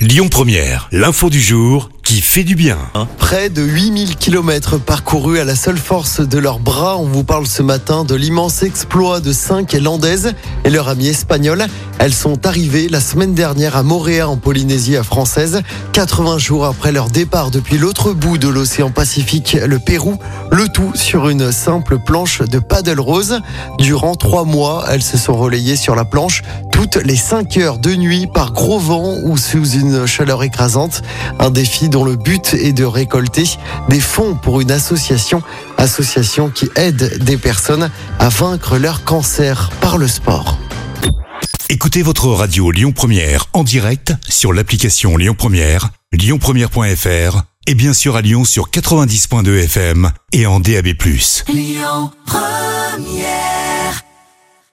Lyon Première, l'info du jour qui fait du bien. Près de 8000 km parcourus à la seule force de leurs bras. On vous parle ce matin de l'immense exploit de cinq landaises et leur amie espagnole. Elles sont arrivées la semaine dernière à Moréa en Polynésie française, 80 jours après leur départ depuis l'autre bout de l'océan Pacifique, le Pérou. Le tout sur une simple planche de paddle rose. Durant trois mois, elles se sont relayées sur la planche toutes les 5 heures de nuit par gros vent ou sous une chaleur écrasante. Un défi dont le but est de récolter des fonds pour une association, association qui aide des personnes à vaincre leur cancer par le sport. Écoutez votre radio Lyon Première en direct sur l'application Lyon Première, lyonpremière.fr et bien sûr à Lyon sur 90.2 FM et en DAB+. Lyon Première